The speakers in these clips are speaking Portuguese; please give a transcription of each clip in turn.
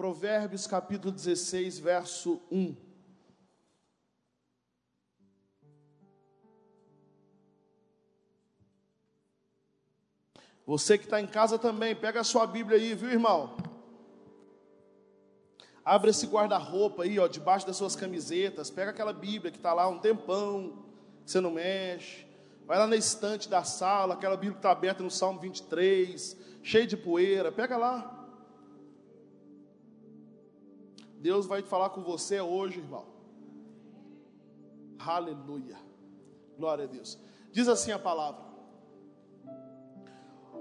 Provérbios capítulo 16, verso 1. Você que está em casa também, pega a sua Bíblia aí, viu, irmão? Abre esse guarda-roupa aí, ó, debaixo das suas camisetas. Pega aquela Bíblia que está lá um tempão, que você não mexe. Vai lá na estante da sala, aquela Bíblia que está aberta no Salmo 23, cheia de poeira. Pega lá. Deus vai falar com você hoje, irmão. Aleluia. Glória a Deus. Diz assim a palavra: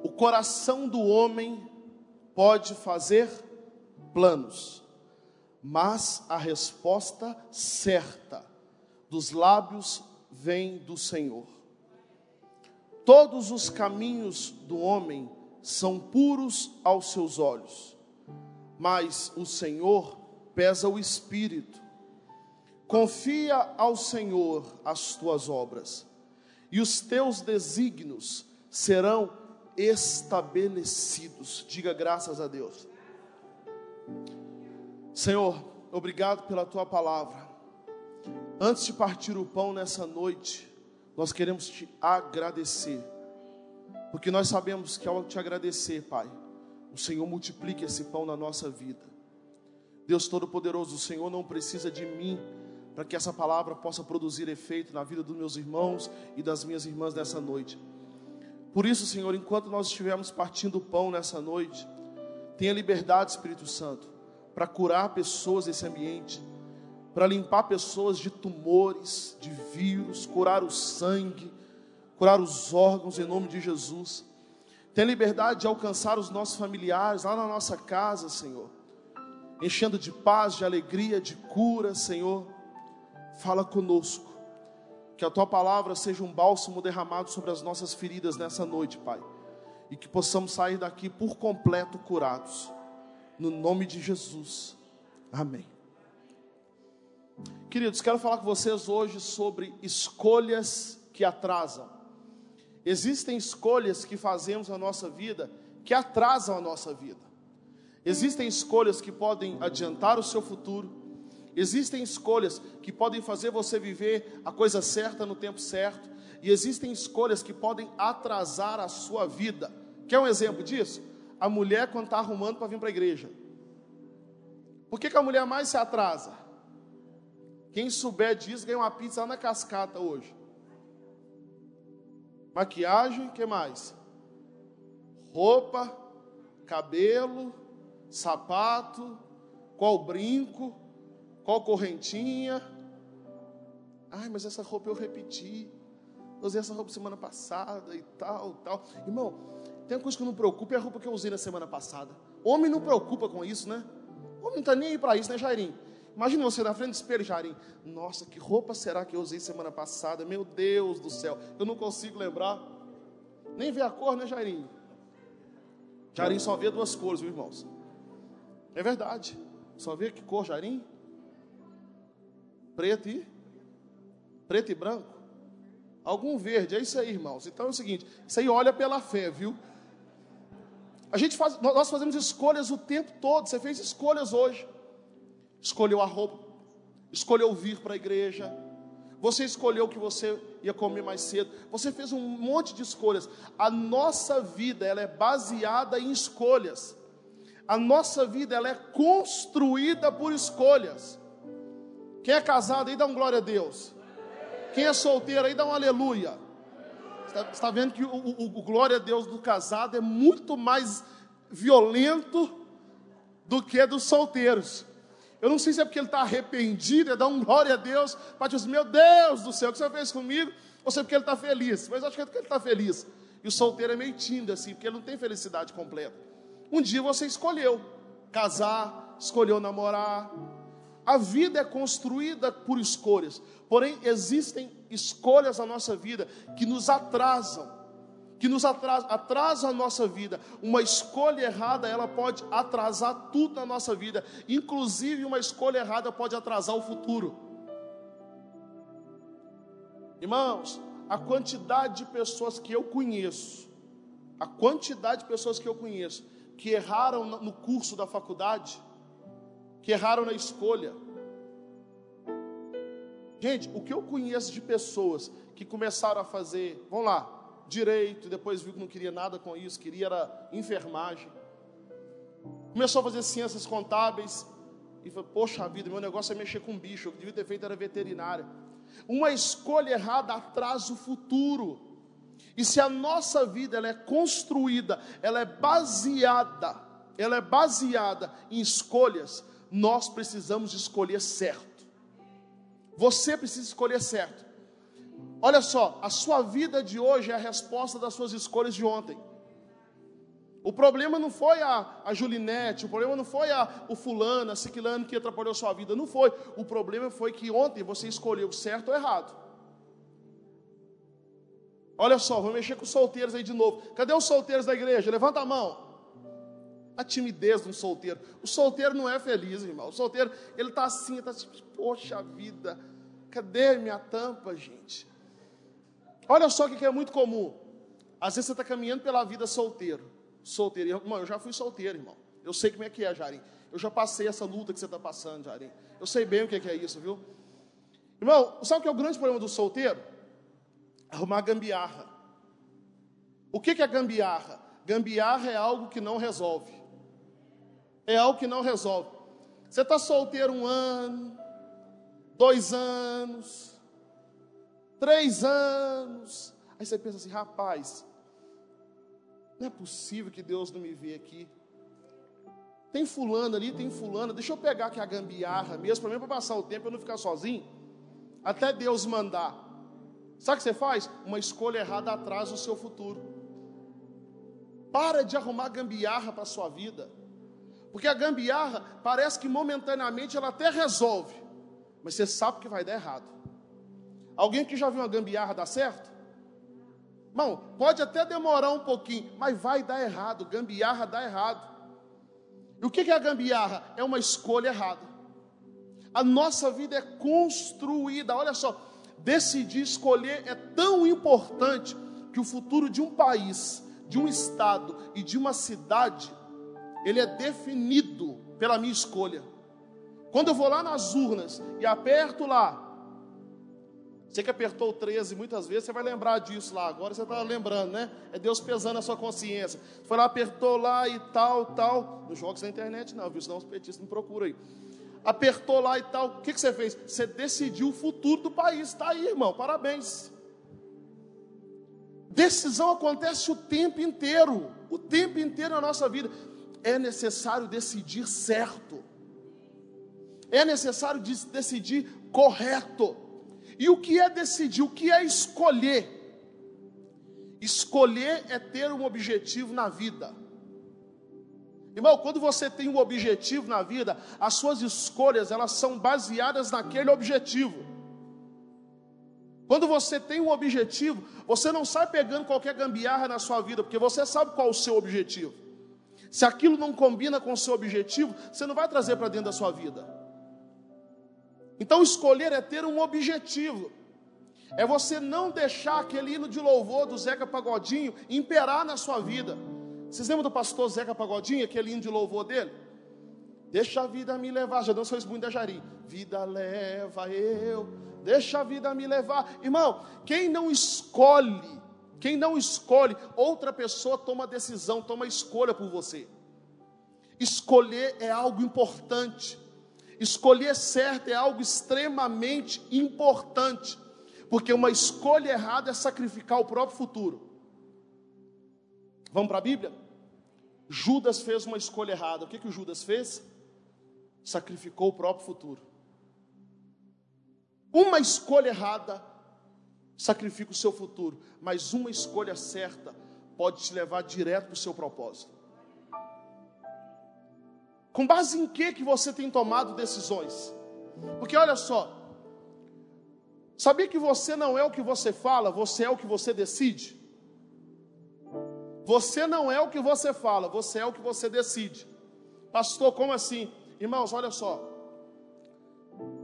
O coração do homem pode fazer planos, mas a resposta certa dos lábios vem do Senhor. Todos os caminhos do homem são puros aos seus olhos, mas o Senhor pesa o espírito. Confia ao Senhor as tuas obras, e os teus desígnios serão estabelecidos. Diga graças a Deus. Senhor, obrigado pela tua palavra. Antes de partir o pão nessa noite, nós queremos te agradecer, porque nós sabemos que ao te agradecer, Pai, o Senhor multiplica esse pão na nossa vida. Deus Todo-Poderoso, o Senhor não precisa de mim para que essa palavra possa produzir efeito na vida dos meus irmãos e das minhas irmãs nessa noite. Por isso, Senhor, enquanto nós estivermos partindo o pão nessa noite, tenha liberdade, Espírito Santo para curar pessoas nesse ambiente, para limpar pessoas de tumores, de vírus, curar o sangue, curar os órgãos em nome de Jesus. Tem liberdade de alcançar os nossos familiares lá na nossa casa, Senhor, enchendo de paz, de alegria, de cura, Senhor. Fala conosco, que a tua palavra seja um bálsamo derramado sobre as nossas feridas nessa noite, Pai, e que possamos sair daqui por completo curados no nome de Jesus. Amém. Queridos, quero falar com vocês hoje sobre escolhas que atrasam. Existem escolhas que fazemos na nossa vida que atrasam a nossa vida. Existem escolhas que podem adiantar o seu futuro. Existem escolhas que podem fazer você viver a coisa certa no tempo certo. E existem escolhas que podem atrasar a sua vida. Quer um exemplo disso? a mulher quando está arrumando para vir para a igreja. Por que, que a mulher mais se atrasa? Quem souber disso ganha uma pizza na cascata hoje. Maquiagem, que mais? Roupa, cabelo, sapato, qual brinco, qual correntinha. Ai, mas essa roupa eu repeti. Eu usei essa roupa semana passada e tal, tal. Irmão, tem uma coisa que não preocupa, é a roupa que eu usei na semana passada. Homem não preocupa com isso, né? Homem não está nem aí para isso, né, Jairim? Imagina você na frente do espelho, Jairim. Nossa, que roupa será que eu usei semana passada? Meu Deus do céu, eu não consigo lembrar. Nem ver a cor, né, Jairim? Jairim só vê duas cores, viu, irmãos? É verdade. Só vê que cor, Jairim? Preto e preto e branco. Algum verde, é isso aí, irmãos. Então é o seguinte, isso aí olha pela fé, viu? A gente faz, nós fazemos escolhas o tempo todo. Você fez escolhas hoje. Escolheu a roupa, escolheu vir para a igreja. Você escolheu que você ia comer mais cedo. Você fez um monte de escolhas. A nossa vida ela é baseada em escolhas. A nossa vida ela é construída por escolhas. Quem é casado aí dá um glória a Deus. Quem é solteiro aí dá um aleluia. Você está vendo que o, o, o glória a Deus do casado é muito mais violento do que dos solteiros. Eu não sei se é porque ele está arrependido, é dar um glória a Deus, para dizer, meu Deus do céu, o que você fez comigo? Ou se é porque ele está feliz, mas acho que é porque ele está feliz. E o solteiro é meio tímido assim, porque ele não tem felicidade completa. Um dia você escolheu casar, escolheu namorar. A vida é construída por escolhas. Porém, existem escolhas na nossa vida que nos atrasam, que nos atrasam, atrasam a nossa vida. Uma escolha errada, ela pode atrasar tudo na nossa vida. Inclusive, uma escolha errada pode atrasar o futuro. Irmãos, a quantidade de pessoas que eu conheço, a quantidade de pessoas que eu conheço, que erraram no curso da faculdade, que erraram na escolha. Gente, o que eu conheço de pessoas que começaram a fazer, vamos lá, direito, depois viu que não queria nada com isso, queria era enfermagem. Começou a fazer ciências contábeis e falou: Poxa vida, meu negócio é mexer com bicho, eu devia ter feito era veterinária. Uma escolha errada atrasa o futuro. E se a nossa vida ela é construída, ela é baseada, ela é baseada em escolhas, nós precisamos escolher certo. Você precisa escolher certo. Olha só, a sua vida de hoje é a resposta das suas escolhas de ontem. O problema não foi a, a Julinete, o problema não foi a, o fulano, a ciclano que atrapalhou sua vida, não foi. O problema foi que ontem você escolheu certo ou errado. Olha só, vou mexer com os solteiros aí de novo. Cadê os solteiros da igreja? Levanta a mão. A timidez de um solteiro. O solteiro não é feliz, irmão. O solteiro, ele está assim, está assim, poxa vida, cadê minha tampa, gente? Olha só o que é muito comum. Às vezes você está caminhando pela vida solteiro solteiro. Irmão, eu já fui solteiro, irmão. Eu sei como é que é, Jarim. Eu já passei essa luta que você está passando, Jarim. Eu sei bem o que é isso, viu? Irmão, sabe o que é o grande problema do solteiro? Arrumar gambiarra. O que é gambiarra? Gambiarra é algo que não resolve. É algo que não resolve. Você está solteiro um ano, dois anos, três anos. Aí você pensa assim, rapaz, não é possível que Deus não me vê aqui. Tem fulano ali, tem fulano. Deixa eu pegar aqui a gambiarra mesmo, para mim, para passar o tempo, eu não ficar sozinho. Até Deus mandar. Sabe o que você faz? Uma escolha errada atrasa o seu futuro. Para de arrumar gambiarra para a sua vida. Porque a gambiarra parece que momentaneamente ela até resolve. Mas você sabe que vai dar errado. Alguém que já viu uma gambiarra dar certo? Irmão, pode até demorar um pouquinho, mas vai dar errado. Gambiarra dá errado. E o que é a gambiarra? É uma escolha errada. A nossa vida é construída, olha só, decidir escolher é tão importante que o futuro de um país, de um estado e de uma cidade, ele é definido pela minha escolha. Quando eu vou lá nas urnas e aperto lá você que apertou o 13 muitas vezes, você vai lembrar disso lá. Agora você está lembrando, né? É Deus pesando a sua consciência. Foi lá, apertou lá e tal, tal. Nos jogos da internet não, viu? Senão os petistas me procuram aí. Apertou lá e tal. O que, que você fez? Você decidiu o futuro do país. Está aí, irmão. Parabéns. Decisão acontece o tempo inteiro. O tempo inteiro na nossa vida. É necessário decidir certo. É necessário decidir correto. E o que é decidir? O que é escolher? Escolher é ter um objetivo na vida. Irmão, quando você tem um objetivo na vida, as suas escolhas, elas são baseadas naquele objetivo. Quando você tem um objetivo, você não sai pegando qualquer gambiarra na sua vida, porque você sabe qual é o seu objetivo. Se aquilo não combina com o seu objetivo, você não vai trazer para dentro da sua vida. Então, escolher é ter um objetivo. É você não deixar aquele hino de louvor do Zeca Pagodinho imperar na sua vida. Vocês lembram do pastor Zeca Pagodinho, aquele hino de louvor dele? Deixa a vida me levar, já dançou isso muito da Jari. Vida leva eu, deixa a vida me levar. Irmão, quem não escolhe, quem não escolhe, outra pessoa toma decisão, toma escolha por você. Escolher é algo importante. Escolher certo é algo extremamente importante, porque uma escolha errada é sacrificar o próprio futuro. Vamos para a Bíblia? Judas fez uma escolha errada. O que, que o Judas fez? Sacrificou o próprio futuro. Uma escolha errada sacrifica o seu futuro, mas uma escolha certa pode te levar direto para o seu propósito. Com base em que que você tem tomado decisões? Porque olha só, sabia que você não é o que você fala, você é o que você decide? Você não é o que você fala, você é o que você decide. Pastor, como assim? Irmãos, olha só.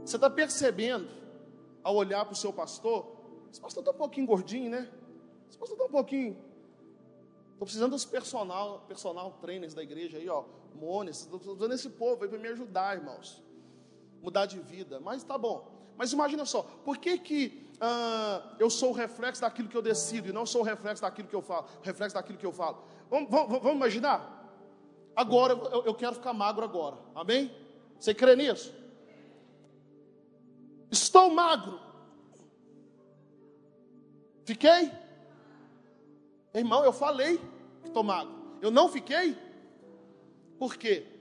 Você está percebendo, ao olhar para o seu pastor, esse pastor está um pouquinho gordinho, né? Esse pastor está um pouquinho. Estou precisando dos personal, personal trainers da igreja aí, ó. Mônis, estou usando esse povo aí para me ajudar, irmãos. Mudar de vida. Mas tá bom. Mas imagina só, por que que ah, eu sou o reflexo daquilo que eu decido e não sou o reflexo daquilo que eu falo? reflexo daquilo que eu falo. Vamos, vamos, vamos imaginar? Agora eu, eu quero ficar magro agora. Amém? Você crê nisso? Estou magro. Fiquei? Irmão, eu falei que estou magro. Eu não fiquei? Por quê?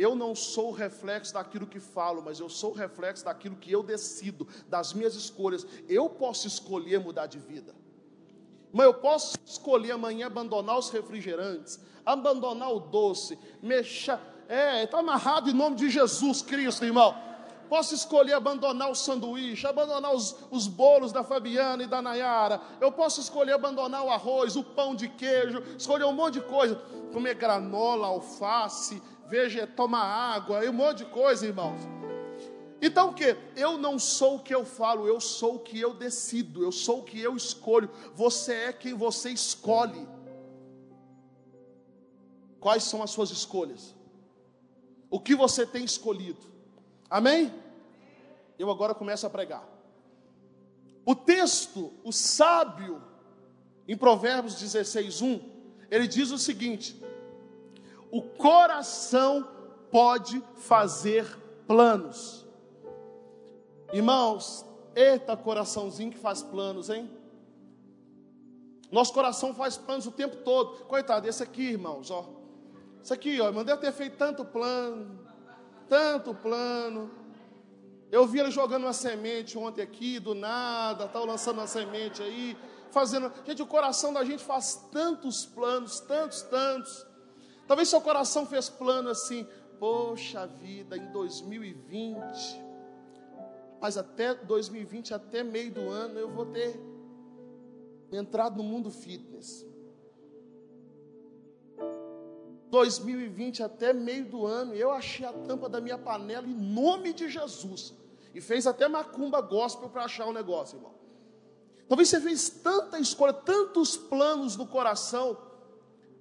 Eu não sou o reflexo daquilo que falo, mas eu sou o reflexo daquilo que eu decido, das minhas escolhas. Eu posso escolher mudar de vida. Mas eu posso escolher amanhã abandonar os refrigerantes, abandonar o doce, mexer. É, está amarrado em nome de Jesus Cristo, irmão. Posso escolher abandonar o sanduíche, abandonar os, os bolos da Fabiana e da Nayara. Eu posso escolher abandonar o arroz, o pão de queijo, escolher um monte de coisa. Comer granola, alface, veja, tomar água, e um monte de coisa, irmãos. Então o que? Eu não sou o que eu falo, eu sou o que eu decido, eu sou o que eu escolho. Você é quem você escolhe. Quais são as suas escolhas? O que você tem escolhido? Amém? Eu agora começo a pregar. O texto, o sábio, em Provérbios 16, 1, ele diz o seguinte: o coração pode fazer planos. Irmãos, eita coraçãozinho que faz planos, hein? Nosso coração faz planos o tempo todo. Coitado, esse aqui, irmãos, ó. Esse aqui, ó, mandei ter feito tanto plano tanto plano. Eu vi ele jogando uma semente ontem aqui, do nada, tal, lançando uma semente aí, fazendo. Gente, o coração da gente faz tantos planos, tantos, tantos. Talvez seu coração fez plano assim, poxa vida, em 2020, mas até 2020, até meio do ano, eu vou ter entrado no mundo fitness. 2020 até meio do ano, eu achei a tampa da minha panela em nome de Jesus. E fez até macumba gospel para achar o negócio, irmão. Talvez você fez tanta escolha, tantos planos no coração,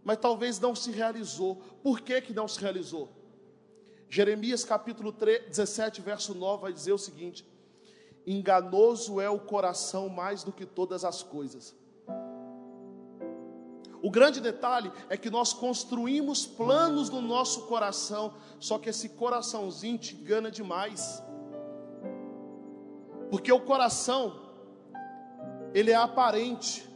mas talvez não se realizou. Por que, que não se realizou? Jeremias capítulo 3, 17, verso 9 vai dizer o seguinte: Enganoso é o coração mais do que todas as coisas o grande detalhe é que nós construímos planos no nosso coração, só que esse coraçãozinho te engana demais. Porque o coração, ele é aparente.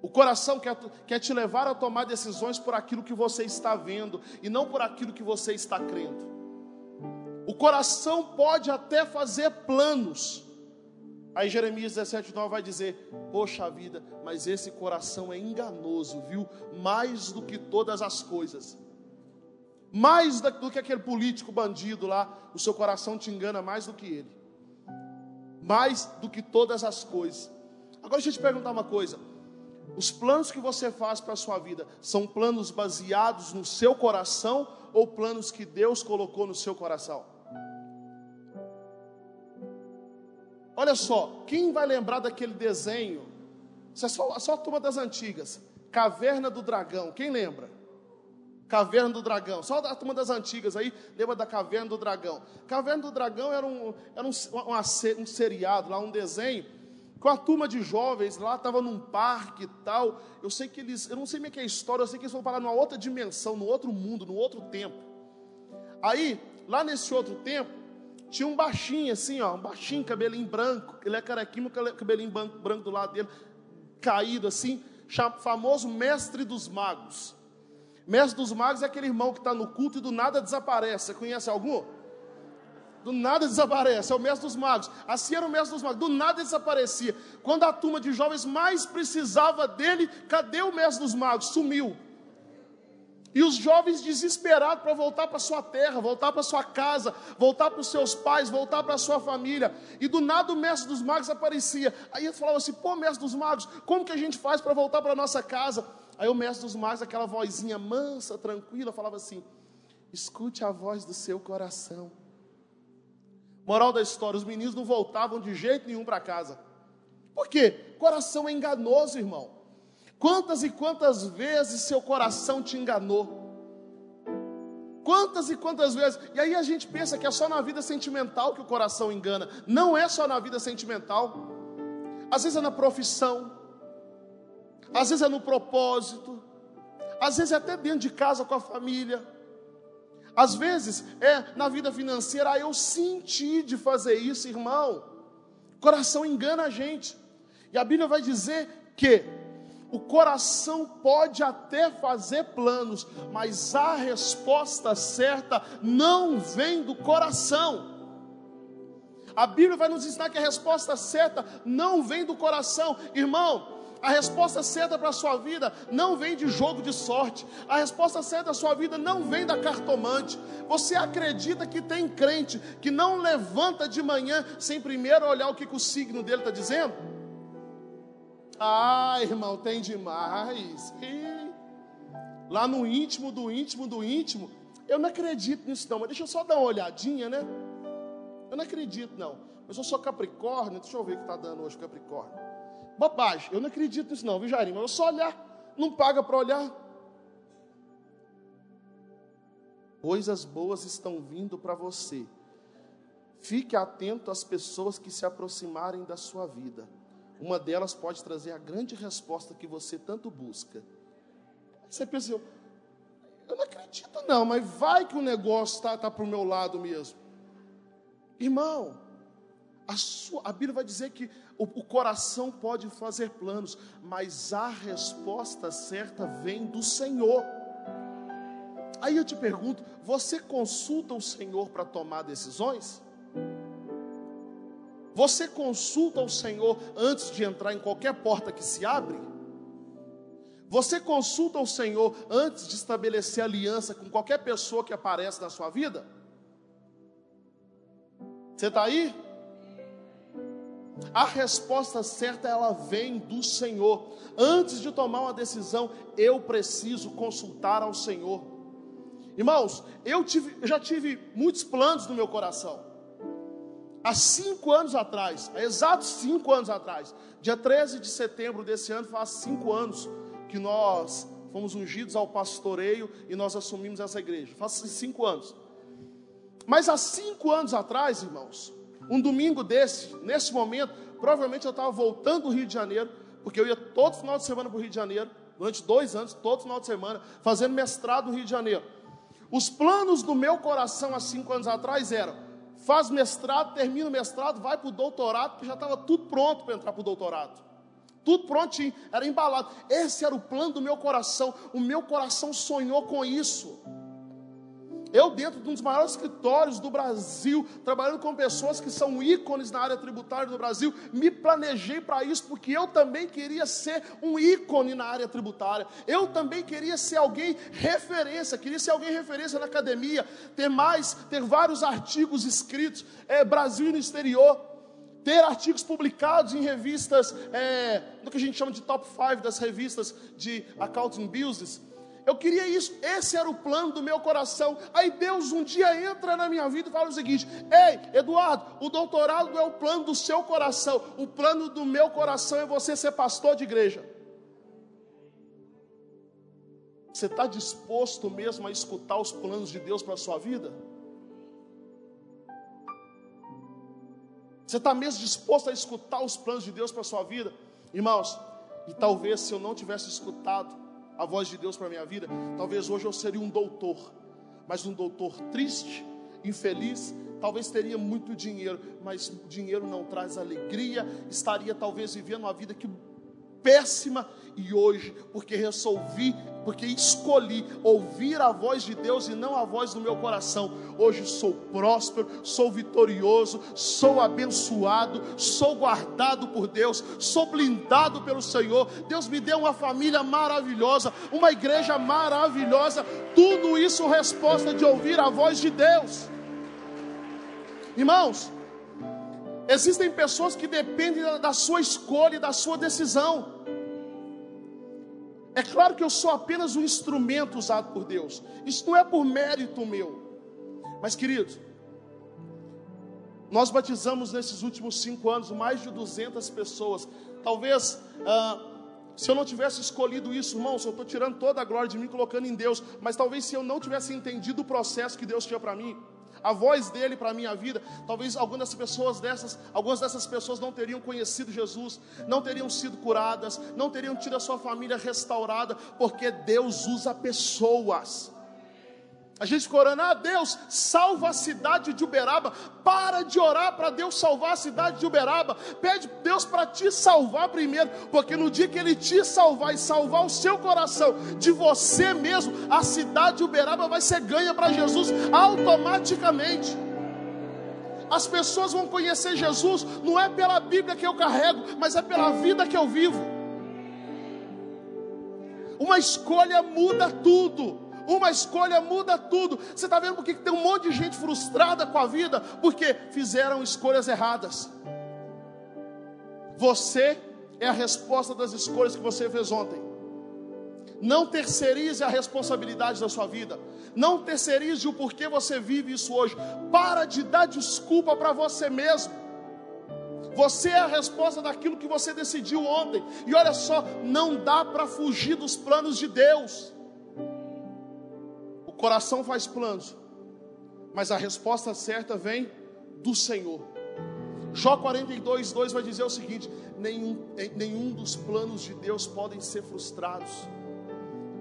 O coração quer, quer te levar a tomar decisões por aquilo que você está vendo e não por aquilo que você está crendo. O coração pode até fazer planos, Aí Jeremias 17, 9 vai dizer: Poxa vida, mas esse coração é enganoso, viu? Mais do que todas as coisas. Mais do que aquele político bandido lá, o seu coração te engana mais do que ele. Mais do que todas as coisas. Agora deixa eu te perguntar uma coisa. Os planos que você faz para a sua vida são planos baseados no seu coração ou planos que Deus colocou no seu coração? Olha só, quem vai lembrar daquele desenho? Isso é só, só a turma das antigas. Caverna do Dragão, quem lembra? Caverna do Dragão, só a turma das antigas aí lembra da Caverna do Dragão. Caverna do Dragão era um, era um, um, um seriado, lá um desenho, com a turma de jovens lá, estava num parque e tal. Eu sei que eles, eu não sei meio que é a história, eu sei que eles vão parar numa outra dimensão, no outro mundo, no outro tempo. Aí, lá nesse outro tempo, tinha um baixinho assim, ó, um baixinho, cabelinho branco, ele é carequinho, cabelinho branco, branco do lado dele, caído assim, famoso mestre dos magos. Mestre dos magos é aquele irmão que está no culto e do nada desaparece. Você conhece algum? Do nada desaparece, é o mestre dos magos. Assim era o mestre dos magos, do nada desaparecia. Quando a turma de jovens mais precisava dele, cadê o mestre dos magos? Sumiu. E os jovens desesperados para voltar para sua terra, voltar para sua casa, voltar para os seus pais, voltar para sua família. E do nada o mestre dos magos aparecia. Aí eles falavam assim: pô, mestre dos magos, como que a gente faz para voltar para nossa casa? Aí o mestre dos magos, aquela vozinha mansa, tranquila, falava assim: escute a voz do seu coração. Moral da história: os meninos não voltavam de jeito nenhum para casa. Por quê? Coração é enganoso, irmão. Quantas e quantas vezes seu coração te enganou? Quantas e quantas vezes? E aí a gente pensa que é só na vida sentimental que o coração engana. Não é só na vida sentimental. Às vezes é na profissão, às vezes é no propósito, às vezes é até dentro de casa com a família. Às vezes é na vida financeira, ah, eu senti de fazer isso, irmão. O coração engana a gente. E a Bíblia vai dizer que o coração pode até fazer planos, mas a resposta certa não vem do coração. A Bíblia vai nos ensinar que a resposta certa não vem do coração. Irmão, a resposta certa para a sua vida não vem de jogo de sorte. A resposta certa da sua vida não vem da cartomante. Você acredita que tem crente que não levanta de manhã sem primeiro olhar o que, que o signo dele está dizendo? Ah, irmão, tem demais. Lá no íntimo do íntimo do íntimo, eu não acredito nisso não, mas deixa eu só dar uma olhadinha, né? Eu não acredito não. Mas eu sou Capricórnio, deixa eu ver o que está dando hoje Capricórnio. Bobagem, eu não acredito nisso não, viu Jairinho? Eu só olhar, não paga para olhar. Coisas boas estão vindo para você. Fique atento às pessoas que se aproximarem da sua vida uma delas pode trazer a grande resposta que você tanto busca. Você pensa, eu, não acredito não, mas vai que o negócio está tá, tá para o meu lado mesmo. Irmão, a, sua, a Bíblia vai dizer que o, o coração pode fazer planos, mas a resposta certa vem do Senhor. Aí eu te pergunto: você consulta o Senhor para tomar decisões? Você consulta o Senhor antes de entrar em qualquer porta que se abre? Você consulta o Senhor antes de estabelecer aliança com qualquer pessoa que aparece na sua vida? Você está aí? A resposta certa ela vem do Senhor. Antes de tomar uma decisão, eu preciso consultar ao Senhor. Irmãos, eu, tive, já tive muitos planos no meu coração há cinco anos atrás, há exatos cinco anos atrás, dia 13 de setembro desse ano, faz cinco anos que nós fomos ungidos ao pastoreio e nós assumimos essa igreja. Faz cinco anos. Mas há cinco anos atrás, irmãos, um domingo desse, nesse momento, provavelmente eu estava voltando do Rio de Janeiro, porque eu ia todo final de semana para o Rio de Janeiro, durante dois anos, todo final de semana, fazendo mestrado no Rio de Janeiro. Os planos do meu coração há cinco anos atrás eram faz mestrado, termina o mestrado, vai para o doutorado, porque já estava tudo pronto para entrar para o doutorado. Tudo prontinho, era embalado. Esse era o plano do meu coração. O meu coração sonhou com isso. Eu, dentro de um dos maiores escritórios do Brasil, trabalhando com pessoas que são ícones na área tributária do Brasil, me planejei para isso, porque eu também queria ser um ícone na área tributária. Eu também queria ser alguém referência, queria ser alguém referência na academia, ter mais, ter vários artigos escritos, é, Brasil e no exterior ter artigos publicados em revistas, é, no que a gente chama de top 5 das revistas de accounting business, eu queria isso, esse era o plano do meu coração. Aí Deus um dia entra na minha vida e fala o seguinte: Ei, Eduardo, o doutorado é o plano do seu coração, o plano do meu coração é você ser pastor de igreja. Você está disposto mesmo a escutar os planos de Deus para a sua vida? Você está mesmo disposto a escutar os planos de Deus para a sua vida? Irmãos, e talvez se eu não tivesse escutado, a voz de Deus para a minha vida, talvez hoje eu seria um doutor, mas um doutor triste, infeliz, talvez teria muito dinheiro, mas dinheiro não traz alegria, estaria talvez vivendo uma vida que péssima e hoje, porque resolvi, porque escolhi ouvir a voz de Deus e não a voz do meu coração, hoje sou próspero, sou vitorioso, sou abençoado, sou guardado por Deus, sou blindado pelo Senhor. Deus me deu uma família maravilhosa, uma igreja maravilhosa, tudo isso resposta de ouvir a voz de Deus. Irmãos, existem pessoas que dependem da sua escolha e da sua decisão. É claro que eu sou apenas um instrumento usado por Deus. Isso não é por mérito meu. Mas, queridos, nós batizamos nesses últimos cinco anos mais de 200 pessoas. Talvez ah, Se eu não tivesse escolhido isso, irmãos, eu estou tirando toda a glória de mim, colocando em Deus. Mas talvez se eu não tivesse entendido o processo que Deus tinha para mim, a voz dele para a minha vida, talvez algumas pessoas dessas, algumas dessas pessoas não teriam conhecido Jesus, não teriam sido curadas, não teriam tido a sua família restaurada, porque Deus usa pessoas. A gente fica orando, ah, Deus, salva a cidade de Uberaba. Para de orar para Deus salvar a cidade de Uberaba. Pede Deus para te salvar primeiro, porque no dia que Ele te salvar e salvar o seu coração de você mesmo, a cidade de Uberaba vai ser ganha para Jesus automaticamente. As pessoas vão conhecer Jesus, não é pela Bíblia que eu carrego, mas é pela vida que eu vivo. Uma escolha muda tudo. Uma escolha muda tudo. Você está vendo porque tem um monte de gente frustrada com a vida? Porque fizeram escolhas erradas. Você é a resposta das escolhas que você fez ontem. Não terceirize a responsabilidade da sua vida. Não terceirize o porquê você vive isso hoje. Para de dar desculpa para você mesmo. Você é a resposta daquilo que você decidiu ontem. E olha só, não dá para fugir dos planos de Deus coração faz planos, mas a resposta certa vem do Senhor. Jó 42, 2 vai dizer o seguinte: nenhum, nenhum dos planos de Deus podem ser frustrados.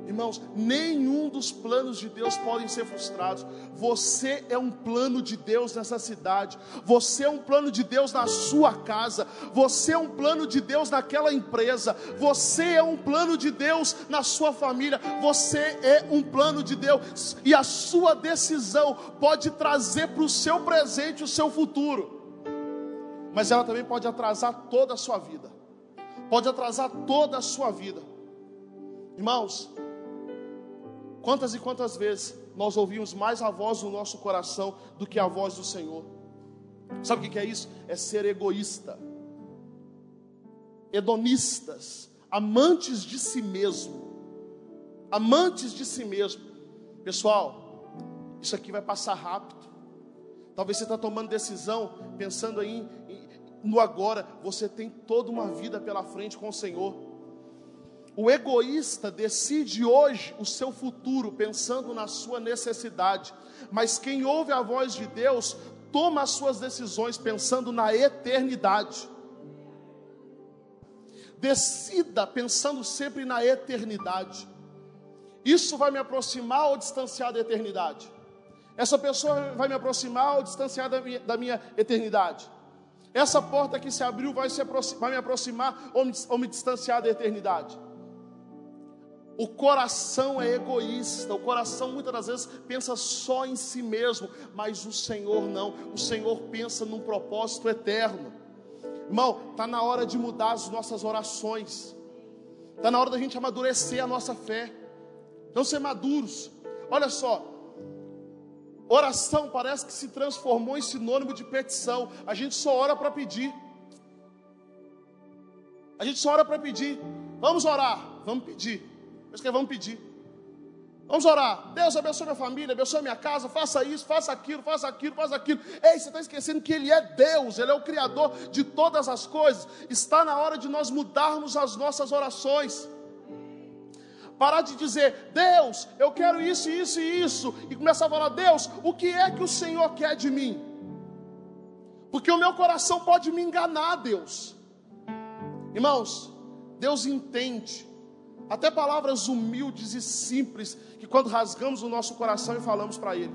Irmãos, nenhum dos planos de Deus podem ser frustrados. Você é um plano de Deus nessa cidade. Você é um plano de Deus na sua casa. Você é um plano de Deus naquela empresa. Você é um plano de Deus na sua família. Você é um plano de Deus. E a sua decisão pode trazer para o seu presente o seu futuro. Mas ela também pode atrasar toda a sua vida. Pode atrasar toda a sua vida. Irmãos, Quantas e quantas vezes nós ouvimos mais a voz do nosso coração do que a voz do Senhor? Sabe o que é isso? É ser egoísta, hedonistas, amantes de si mesmo, amantes de si mesmo. Pessoal, isso aqui vai passar rápido. Talvez você está tomando decisão, pensando aí no agora. Você tem toda uma vida pela frente com o Senhor. O egoísta decide hoje o seu futuro pensando na sua necessidade, mas quem ouve a voz de Deus toma as suas decisões pensando na eternidade. Decida pensando sempre na eternidade. Isso vai me aproximar ou distanciar da eternidade? Essa pessoa vai me aproximar ou distanciar da minha, da minha eternidade? Essa porta que se abriu vai, se vai me aproximar ou me, ou me distanciar da eternidade? O coração é egoísta, o coração muitas das vezes pensa só em si mesmo, mas o Senhor não, o Senhor pensa num propósito eterno. Irmão, está na hora de mudar as nossas orações, está na hora da gente amadurecer a nossa fé, não ser maduros. Olha só, oração parece que se transformou em sinônimo de petição, a gente só ora para pedir. A gente só ora para pedir. Vamos orar, vamos pedir. Mas que vamos pedir. Vamos orar. Deus abençoe minha família, abençoe minha casa, faça isso, faça aquilo, faça aquilo, faça aquilo. Ei, você está esquecendo que Ele é Deus, Ele é o Criador de todas as coisas. Está na hora de nós mudarmos as nossas orações. Parar de dizer, Deus, eu quero isso, isso e isso. E começar a falar, Deus, o que é que o Senhor quer de mim? Porque o meu coração pode me enganar, Deus. Irmãos, Deus entende até palavras humildes e simples, que quando rasgamos o nosso coração e falamos para Ele.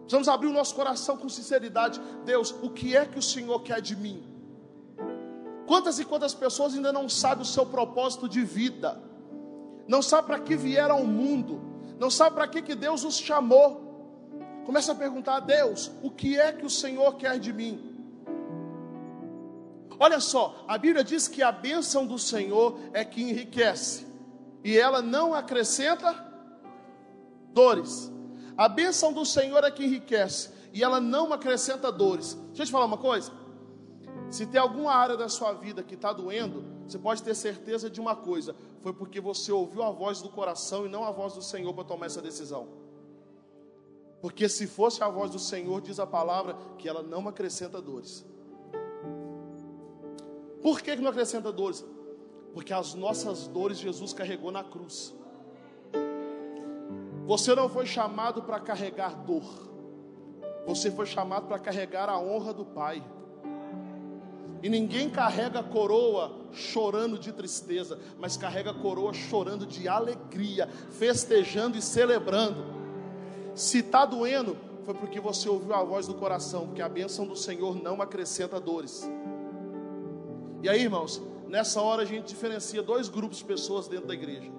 Precisamos abrir o nosso coração com sinceridade. Deus, o que é que o Senhor quer de mim? Quantas e quantas pessoas ainda não sabem o seu propósito de vida? Não sabem para que vieram ao mundo? Não sabem para que, que Deus os chamou? Começa a perguntar a Deus: o que é que o Senhor quer de mim? Olha só, a Bíblia diz que a bênção do Senhor é que enriquece, e ela não acrescenta dores. A bênção do Senhor é que enriquece, e ela não acrescenta dores. Deixa eu te falar uma coisa. Se tem alguma área da sua vida que está doendo, você pode ter certeza de uma coisa: foi porque você ouviu a voz do coração e não a voz do Senhor para tomar essa decisão. Porque se fosse a voz do Senhor, diz a palavra que ela não acrescenta dores. Por que, não acrescenta dores? Porque as nossas dores Jesus carregou na cruz. Você não foi chamado para carregar dor. Você foi chamado para carregar a honra do Pai. E ninguém carrega coroa chorando de tristeza, mas carrega coroa chorando de alegria, festejando e celebrando. Se está doendo, foi porque você ouviu a voz do coração, porque a bênção do Senhor não acrescenta dores. E aí, irmãos, nessa hora a gente diferencia dois grupos de pessoas dentro da igreja: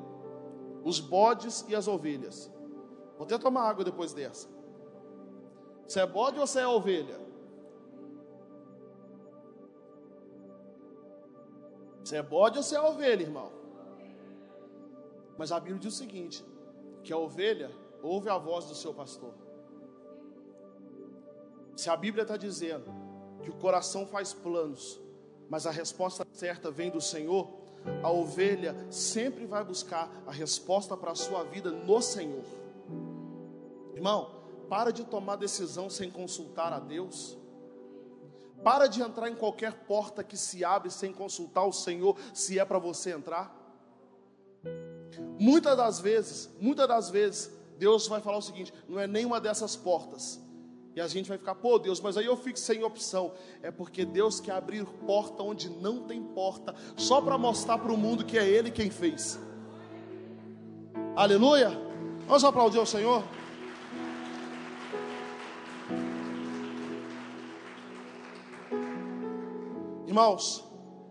os bodes e as ovelhas. Vou até tomar água depois dessa. Você é bode ou você é ovelha? Você é bode ou você é ovelha, irmão? Mas a Bíblia diz o seguinte: que a ovelha ouve a voz do seu pastor. Se a Bíblia está dizendo que o coração faz planos, mas a resposta certa vem do Senhor, a ovelha sempre vai buscar a resposta para a sua vida no Senhor. Irmão, para de tomar decisão sem consultar a Deus. Para de entrar em qualquer porta que se abre sem consultar o Senhor, se é para você entrar. Muitas das vezes, muitas das vezes, Deus vai falar o seguinte: não é nenhuma dessas portas. E a gente vai ficar, pô Deus, mas aí eu fico sem opção. É porque Deus quer abrir porta onde não tem porta, só para mostrar para o mundo que é Ele quem fez. Aleluia! Vamos aplaudir o Senhor? Irmãos,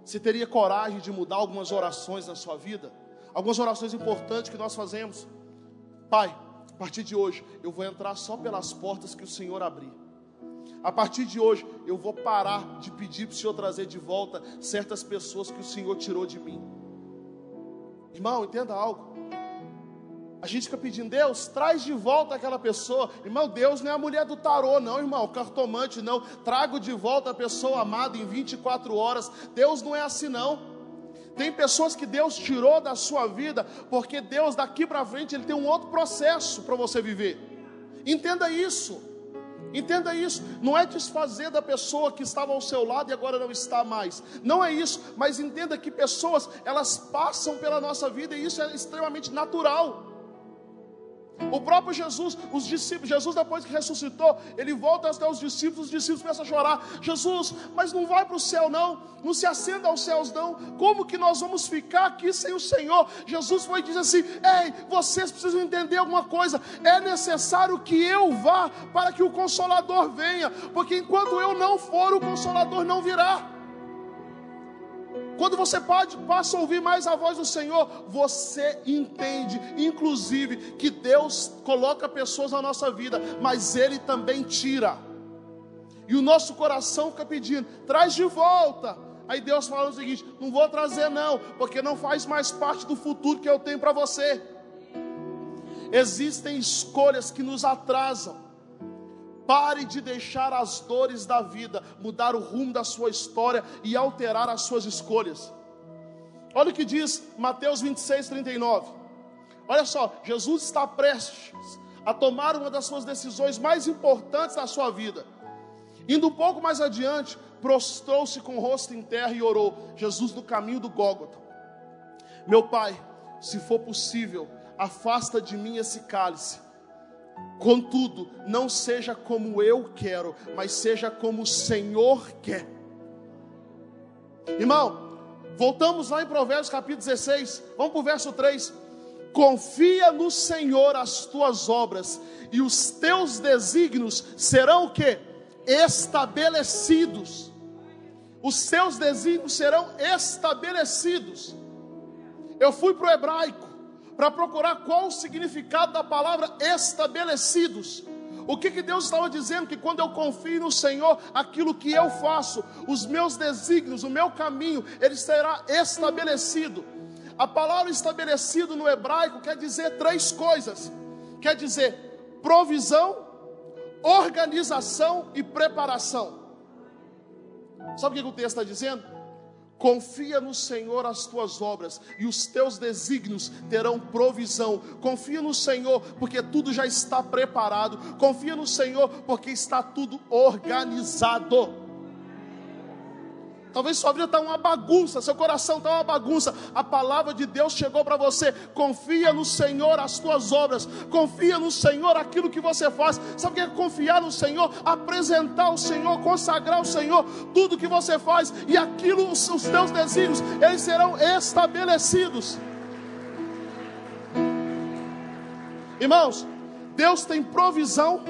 você teria coragem de mudar algumas orações na sua vida? Algumas orações importantes que nós fazemos. Pai, a partir de hoje, eu vou entrar só pelas portas que o Senhor abrir. A partir de hoje, eu vou parar de pedir para o Senhor trazer de volta certas pessoas que o Senhor tirou de mim. Irmão, entenda algo. A gente fica pedindo, Deus, traz de volta aquela pessoa. Irmão, Deus não é a mulher do tarô, não, irmão, cartomante, não. Trago de volta a pessoa amada em 24 horas. Deus não é assim, não. Tem pessoas que Deus tirou da sua vida, porque Deus daqui para frente ele tem um outro processo para você viver. Entenda isso. Entenda isso, não é desfazer da pessoa que estava ao seu lado e agora não está mais. Não é isso, mas entenda que pessoas, elas passam pela nossa vida e isso é extremamente natural. O próprio Jesus, os discípulos, Jesus depois que ressuscitou, ele volta até os discípulos, os discípulos começam a chorar. Jesus, mas não vai para o céu não, não se acenda aos céus não. Como que nós vamos ficar aqui sem o Senhor? Jesus foi e diz assim: Ei, vocês precisam entender alguma coisa. É necessário que eu vá para que o Consolador venha, porque enquanto eu não for, o Consolador não virá. Quando você pode, passa a ouvir mais a voz do Senhor, você entende, inclusive, que Deus coloca pessoas na nossa vida, mas Ele também tira. E o nosso coração fica pedindo, traz de volta. Aí Deus fala o seguinte: não vou trazer, não, porque não faz mais parte do futuro que eu tenho para você. Existem escolhas que nos atrasam. Pare de deixar as dores da vida mudar o rumo da sua história e alterar as suas escolhas. Olha o que diz Mateus 26, 39. Olha só, Jesus está prestes a tomar uma das suas decisões mais importantes da sua vida. Indo um pouco mais adiante, prostrou-se com o rosto em terra e orou. Jesus no caminho do Gólgota. Meu Pai, se for possível, afasta de mim esse cálice. Contudo, não seja como eu quero, mas seja como o Senhor quer. Irmão, voltamos lá em Provérbios capítulo 16, vamos para o verso 3. Confia no Senhor as tuas obras, e os teus desígnios serão o que? Estabelecidos. Os seus desígnios serão estabelecidos. Eu fui para o hebraico para procurar qual o significado da palavra estabelecidos. O que, que Deus estava dizendo? Que quando eu confio no Senhor, aquilo que eu faço, os meus desígnios, o meu caminho, ele será estabelecido. A palavra estabelecido no hebraico quer dizer três coisas: quer dizer provisão, organização e preparação. Sabe o que o texto está dizendo? Confia no Senhor as tuas obras e os teus desígnios terão provisão. Confia no Senhor porque tudo já está preparado. Confia no Senhor porque está tudo organizado. Talvez sua vida está uma bagunça, seu coração está uma bagunça. A palavra de Deus chegou para você. Confia no Senhor as tuas obras. Confia no Senhor aquilo que você faz. Sabe o que é confiar no Senhor? Apresentar o Senhor, consagrar o Senhor, tudo que você faz e aquilo, os, teus desígnios, eles serão estabelecidos. Irmãos, Deus tem provisão.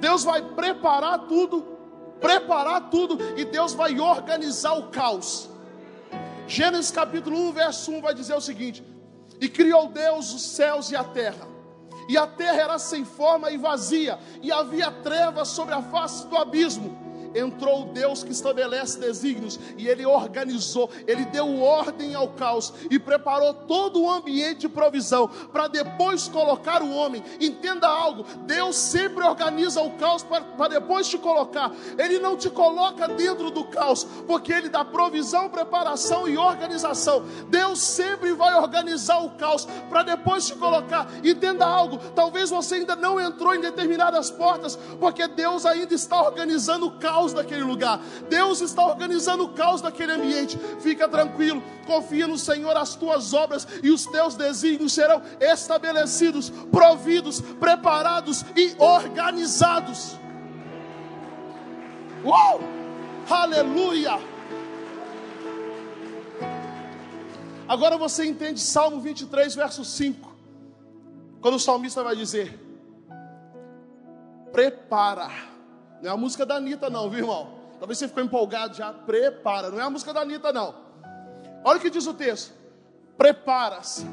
Deus vai preparar tudo preparar tudo e Deus vai organizar o caos. Gênesis capítulo 1, verso 1 vai dizer o seguinte: E criou Deus os céus e a terra, e a terra era sem forma e vazia, e havia trevas sobre a face do abismo entrou o Deus que estabelece desígnios e ele organizou, ele deu ordem ao caos e preparou todo o ambiente de provisão para depois colocar o homem. Entenda algo: Deus sempre organiza o caos para depois te colocar. Ele não te coloca dentro do caos, porque ele dá provisão, preparação e organização. Deus sempre vai organizar o caos para depois te colocar. Entenda algo: talvez você ainda não entrou em determinadas portas, porque Deus ainda está organizando o caos caos daquele lugar. Deus está organizando o caos daquele ambiente. Fica tranquilo, confia no Senhor, as tuas obras e os teus desígnios serão estabelecidos, providos, preparados e organizados. Uau! Aleluia! Agora você entende Salmo 23, verso 5. Quando o salmista vai dizer: Prepara não é a música da Anitta, não, viu, irmão? Talvez você ficou empolgado já. Prepara. Não é a música da Anitta, não. Olha o que diz o texto: Prepara-se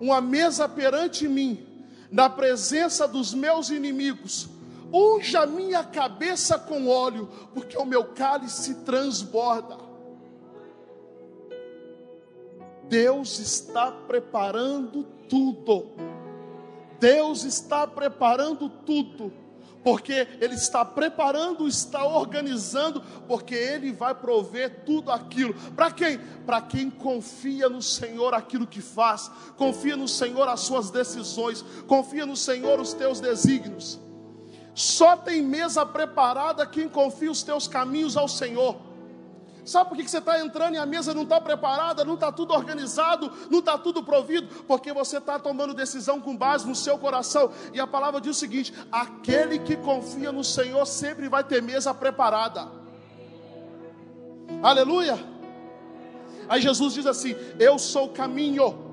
uma mesa perante mim, na presença dos meus inimigos. Unja minha cabeça com óleo, porque o meu cálice transborda. Deus está preparando tudo. Deus está preparando tudo porque Ele está preparando, está organizando, porque Ele vai prover tudo aquilo. Para quem? Para quem confia no Senhor aquilo que faz, confia no Senhor as suas decisões, confia no Senhor os teus desígnios. Só tem mesa preparada quem confia os teus caminhos ao Senhor. Sabe por que você está entrando e a mesa não está preparada, não está tudo organizado, não está tudo provido? Porque você está tomando decisão com base no seu coração. E a palavra diz o seguinte: aquele que confia no Senhor sempre vai ter mesa preparada. Aleluia! Aí Jesus diz assim: Eu sou o caminho.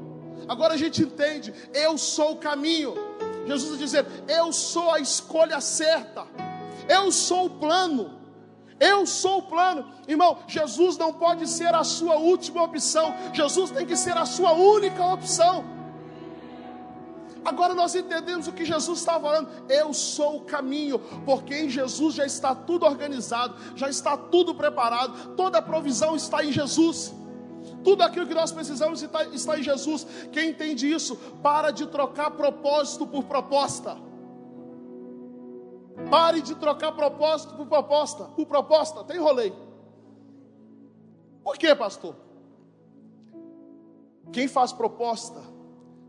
Agora a gente entende, eu sou o caminho. Jesus está dizendo, eu sou a escolha certa, eu sou o plano. Eu sou o plano. Irmão, Jesus não pode ser a sua última opção. Jesus tem que ser a sua única opção. Agora nós entendemos o que Jesus está falando. Eu sou o caminho, porque em Jesus já está tudo organizado, já está tudo preparado, toda a provisão está em Jesus. Tudo aquilo que nós precisamos está, está em Jesus. Quem entende isso, para de trocar propósito por proposta. Pare de trocar propósito por proposta. Por proposta, até enrolei. Por quê, pastor? Quem faz proposta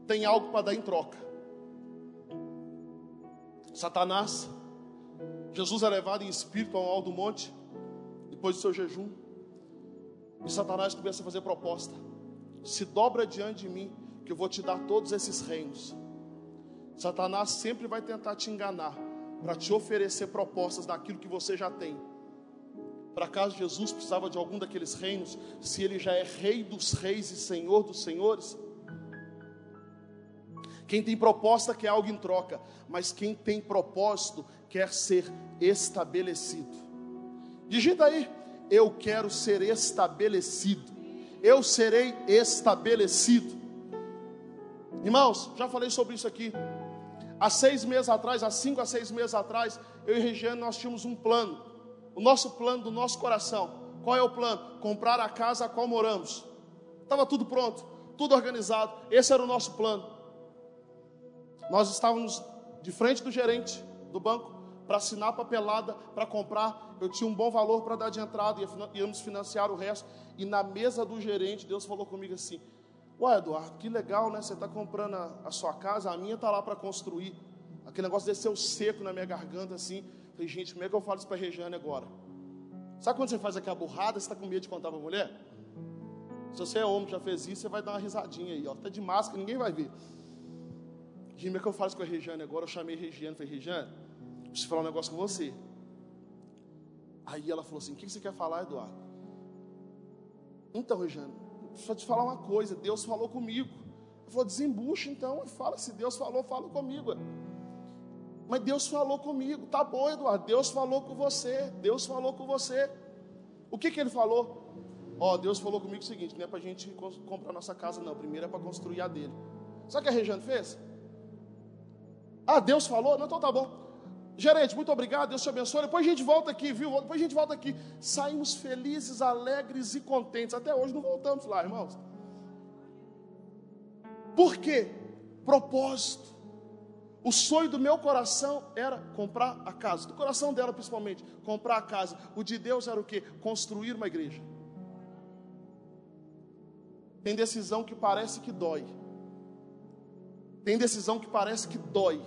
tem algo para dar em troca. Satanás, Jesus é levado em espírito ao alto do monte, depois do seu jejum, e Satanás começa a fazer proposta: se dobra diante de mim, que eu vou te dar todos esses reinos. Satanás sempre vai tentar te enganar, para te oferecer propostas daquilo que você já tem. Para caso Jesus precisava de algum daqueles reinos, se ele já é rei dos reis e senhor dos senhores. Quem tem proposta quer algo em troca, mas quem tem propósito quer ser estabelecido. Digita aí, eu quero ser estabelecido. Eu serei estabelecido. Irmãos, já falei sobre isso aqui. Há seis meses atrás, há cinco a seis meses atrás, eu e Regiane, nós tínhamos um plano. O nosso plano do nosso coração. Qual é o plano? Comprar a casa a qual moramos. Estava tudo pronto, tudo organizado. Esse era o nosso plano. Nós estávamos de frente do gerente do banco para assinar a papelada, para comprar. Eu tinha um bom valor para dar de entrada, íamos financiar o resto. E na mesa do gerente, Deus falou comigo assim: Ué, Eduardo, que legal, né? Você está comprando a, a, sua casa, a minha está lá para construir. Aquele negócio desceu seco na minha garganta assim. Falei, gente, como é que eu falo isso para a Regiane agora? Sabe quando você faz aquela burrada, você está com medo de contar para a mulher? Se você é homem, já fez isso, você vai dar uma risadinha aí, ó. Tá de máscara, ninguém vai ver. Gima, que eu faço com a Regiane agora? Eu chamei a Regiane, falei, Regiane, preciso falar um negócio com você. Aí ela falou assim: O que você quer falar, Eduardo? Então, Regiane, só te falar uma coisa: Deus falou comigo. Eu falou: Desembucha então, fala. Se Deus falou, fala comigo. Mas Deus falou comigo. Tá bom, Eduardo. Deus falou com você. Deus falou com você. O que, que ele falou? Ó, oh, Deus falou comigo o seguinte: não é para a gente comprar nossa casa, não. Primeiro é para construir a dele. Sabe o que a Regiane fez? Ah, Deus falou? Não, então tá bom. Gerente, muito obrigado, Deus te abençoe. Depois a gente volta aqui, viu? Depois a gente volta aqui. Saímos felizes, alegres e contentes. Até hoje não voltamos lá, irmãos. Por quê? Propósito. O sonho do meu coração era comprar a casa. Do coração dela, principalmente, comprar a casa. O de Deus era o quê? Construir uma igreja. Tem decisão que parece que dói. Tem decisão que parece que dói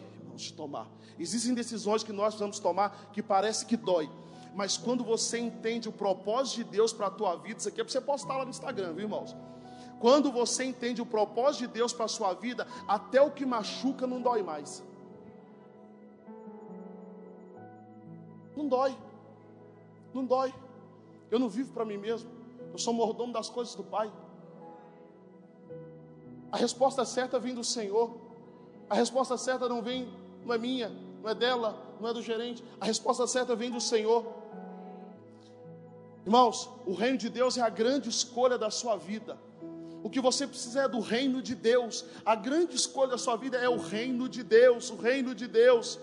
de tomar. Existem decisões que nós precisamos tomar que parece que dói. Mas quando você entende o propósito de Deus para a tua vida, isso aqui é para você postar lá no Instagram, viu, irmãos? Quando você entende o propósito de Deus para a sua vida, até o que machuca não dói mais. Não dói. Não dói. Eu não vivo para mim mesmo. Eu sou mordomo das coisas do Pai. A resposta certa vem do Senhor. A resposta certa não vem não é minha, não é dela, não é do gerente. A resposta certa vem do Senhor. Irmãos, o reino de Deus é a grande escolha da sua vida. O que você precisa é do reino de Deus. A grande escolha da sua vida é o reino de Deus, o reino de Deus.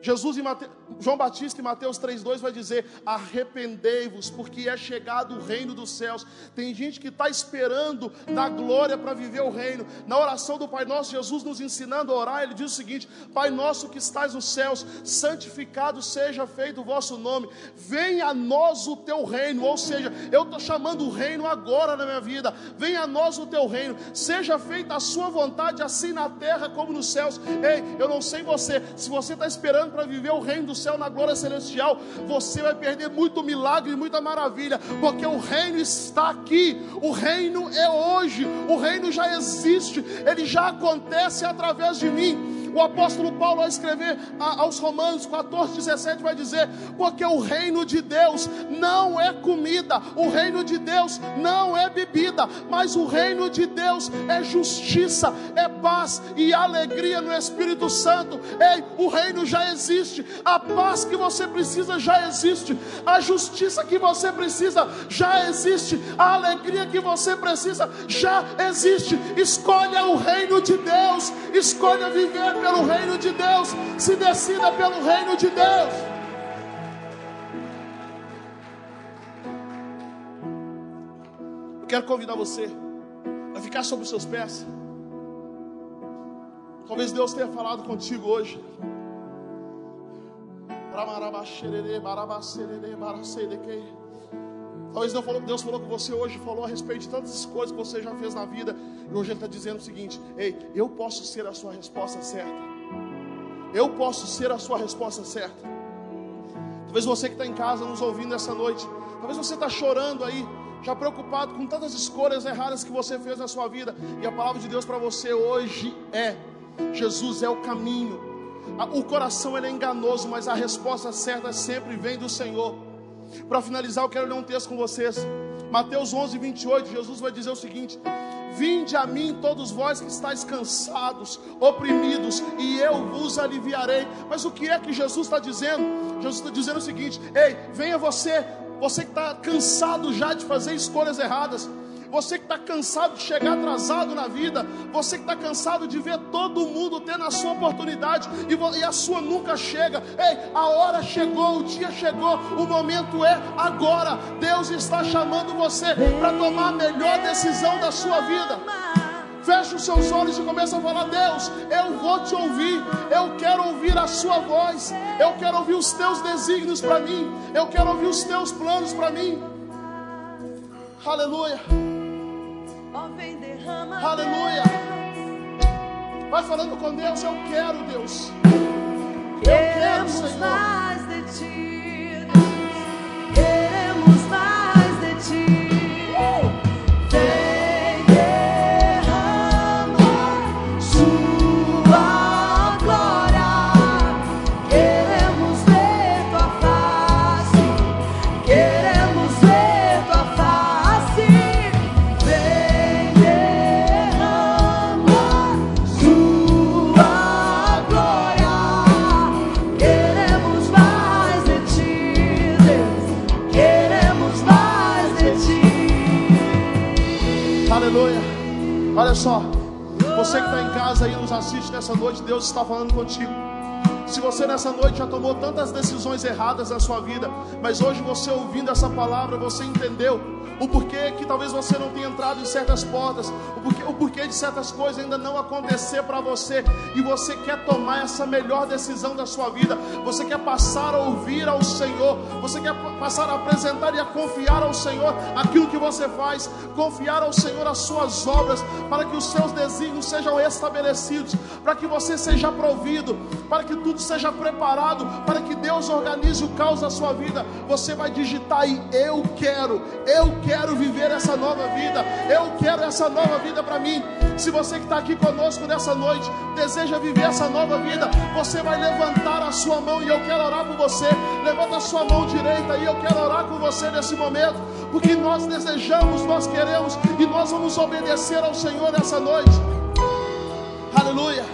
Jesus em Mate... João Batista em Mateus 3,2 vai dizer: arrependei-vos, porque é chegado o reino dos céus. Tem gente que está esperando da glória para viver o reino. Na oração do Pai Nosso, Jesus nos ensinando a orar, ele diz o seguinte: Pai nosso que estás nos céus, santificado seja feito o vosso nome, venha a nós o teu reino. Ou seja, eu estou chamando o reino agora na minha vida, venha a nós o teu reino, seja feita a sua vontade, assim na terra como nos céus. Ei, eu não sei você, se você está esperando para viver o reino do céu na glória celestial, você vai perder muito milagre e muita maravilha, porque o reino está aqui, o reino é hoje, o reino já existe, ele já acontece através de mim. O apóstolo Paulo, ao escrever aos Romanos 14, 17, vai dizer: Porque o reino de Deus não é comida, o reino de Deus não é bebida, mas o reino de Deus é justiça, é paz e alegria no Espírito Santo. Ei, o reino já existe, a paz que você precisa já existe, a justiça que você precisa já existe, a alegria que você precisa já existe. Escolha o reino de Deus, escolha viver pelo reino de Deus, se decida pelo reino de Deus. Eu quero convidar você a ficar sobre os seus pés. Talvez Deus tenha falado contigo hoje. Talvez Deus falou, Deus falou com você hoje, falou a respeito de tantas coisas que você já fez na vida, e hoje Ele está dizendo o seguinte: Ei, eu posso ser a sua resposta certa. Eu posso ser a sua resposta certa. Talvez você que está em casa nos ouvindo essa noite, talvez você está chorando aí, já preocupado com tantas escolhas erradas que você fez na sua vida, e a palavra de Deus para você hoje é: Jesus é o caminho. O coração é enganoso, mas a resposta certa sempre vem do Senhor. Para finalizar, eu quero ler um texto com vocês. Mateus 11, 28, Jesus vai dizer o seguinte: Vinde a mim, todos vós que estáis cansados, oprimidos, e eu vos aliviarei. Mas o que é que Jesus está dizendo? Jesus está dizendo o seguinte: Ei, venha você, você que está cansado já de fazer escolhas erradas você que está cansado de chegar atrasado na vida, você que está cansado de ver todo mundo tendo a sua oportunidade e, a sua nunca chega. Ei, a hora chegou, o dia chegou, o momento é agora. Deus está chamando você para tomar a melhor decisão da sua vida. Feche os seus olhos e começa a falar: Deus, eu vou te ouvir. Eu quero ouvir a Sua voz. Eu quero ouvir os Teus desígnios para mim. Eu quero ouvir os Teus planos para mim. Aleluia. Aleluia. Vai falando com Deus, eu quero, Deus. Eu quero, Senhor. Você que está em casa aí nos assiste nessa noite, Deus está falando contigo. Se você nessa noite já tomou tantas decisões erradas na sua vida, mas hoje você ouvindo essa palavra, você entendeu o porquê que talvez você não tenha entrado em certas portas, o porquê, o porquê de certas coisas ainda não acontecer para você, e você quer tomar essa melhor decisão da sua vida, você quer passar a ouvir ao Senhor, você quer passar a apresentar e a confiar ao Senhor aquilo que você faz, confiar ao Senhor as suas obras, para que os seus desígnios sejam estabelecidos, para que você seja provido, para que tudo seja preparado, para que Deus organize o caos da sua vida. Você vai digitar aí: Eu quero, eu quero viver essa nova vida, eu quero essa nova vida para mim. Se você que está aqui conosco nessa noite deseja viver essa nova vida, você vai levantar a sua mão e eu quero orar por você. Levanta a sua mão direita e eu quero orar com você nesse momento, porque nós desejamos, nós queremos e nós vamos obedecer ao Senhor nessa noite. Aleluia.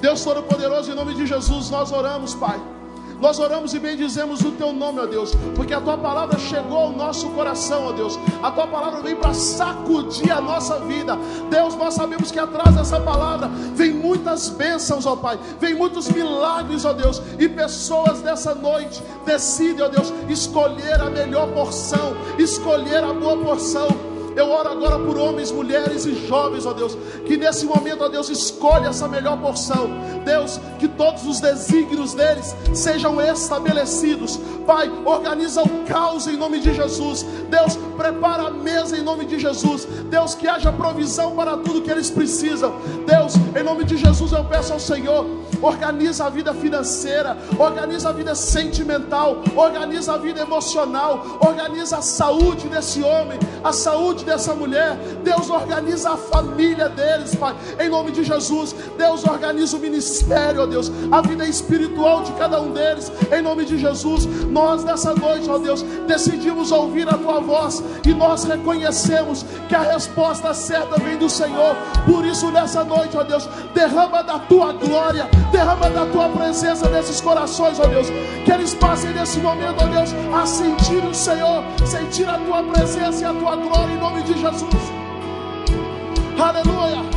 Deus Todo-Poderoso, em nome de Jesus, nós oramos, Pai. Nós oramos e bendizemos o teu nome, ó Deus, porque a tua palavra chegou ao nosso coração, ó Deus. A tua palavra vem para sacudir a nossa vida. Deus, nós sabemos que atrás dessa palavra vem muitas bênçãos, ó Pai, vem muitos milagres, ó Deus, e pessoas dessa noite decidem, ó Deus, escolher a melhor porção, escolher a boa porção eu oro agora por homens, mulheres e jovens, ó Deus, que nesse momento, ó Deus, escolha essa melhor porção. Deus, que todos os desígnios deles sejam estabelecidos. Pai, organiza o caos em nome de Jesus. Deus, prepara a mesa em nome de Jesus. Deus, que haja provisão para tudo que eles precisam. Deus, em nome de Jesus, eu peço ao Senhor, organiza a vida financeira, organiza a vida sentimental, organiza a vida emocional, organiza a saúde desse homem, a saúde saúde dessa mulher. Deus organiza a família deles, Pai. Em nome de Jesus. Deus organiza o ministério, ó Deus. A vida espiritual de cada um deles. Em nome de Jesus. Nós nessa noite, ó Deus, decidimos ouvir a tua voz. E nós reconhecemos que a resposta certa vem do Senhor. Por isso, nessa noite, ó Deus, derrama da tua glória. Derrama da tua presença nesses corações, ó Deus. Que eles passem nesse momento, ó Deus, a sentir o Senhor. Sentir a tua presença e a tua glória em nome de Jesus. Aleluia.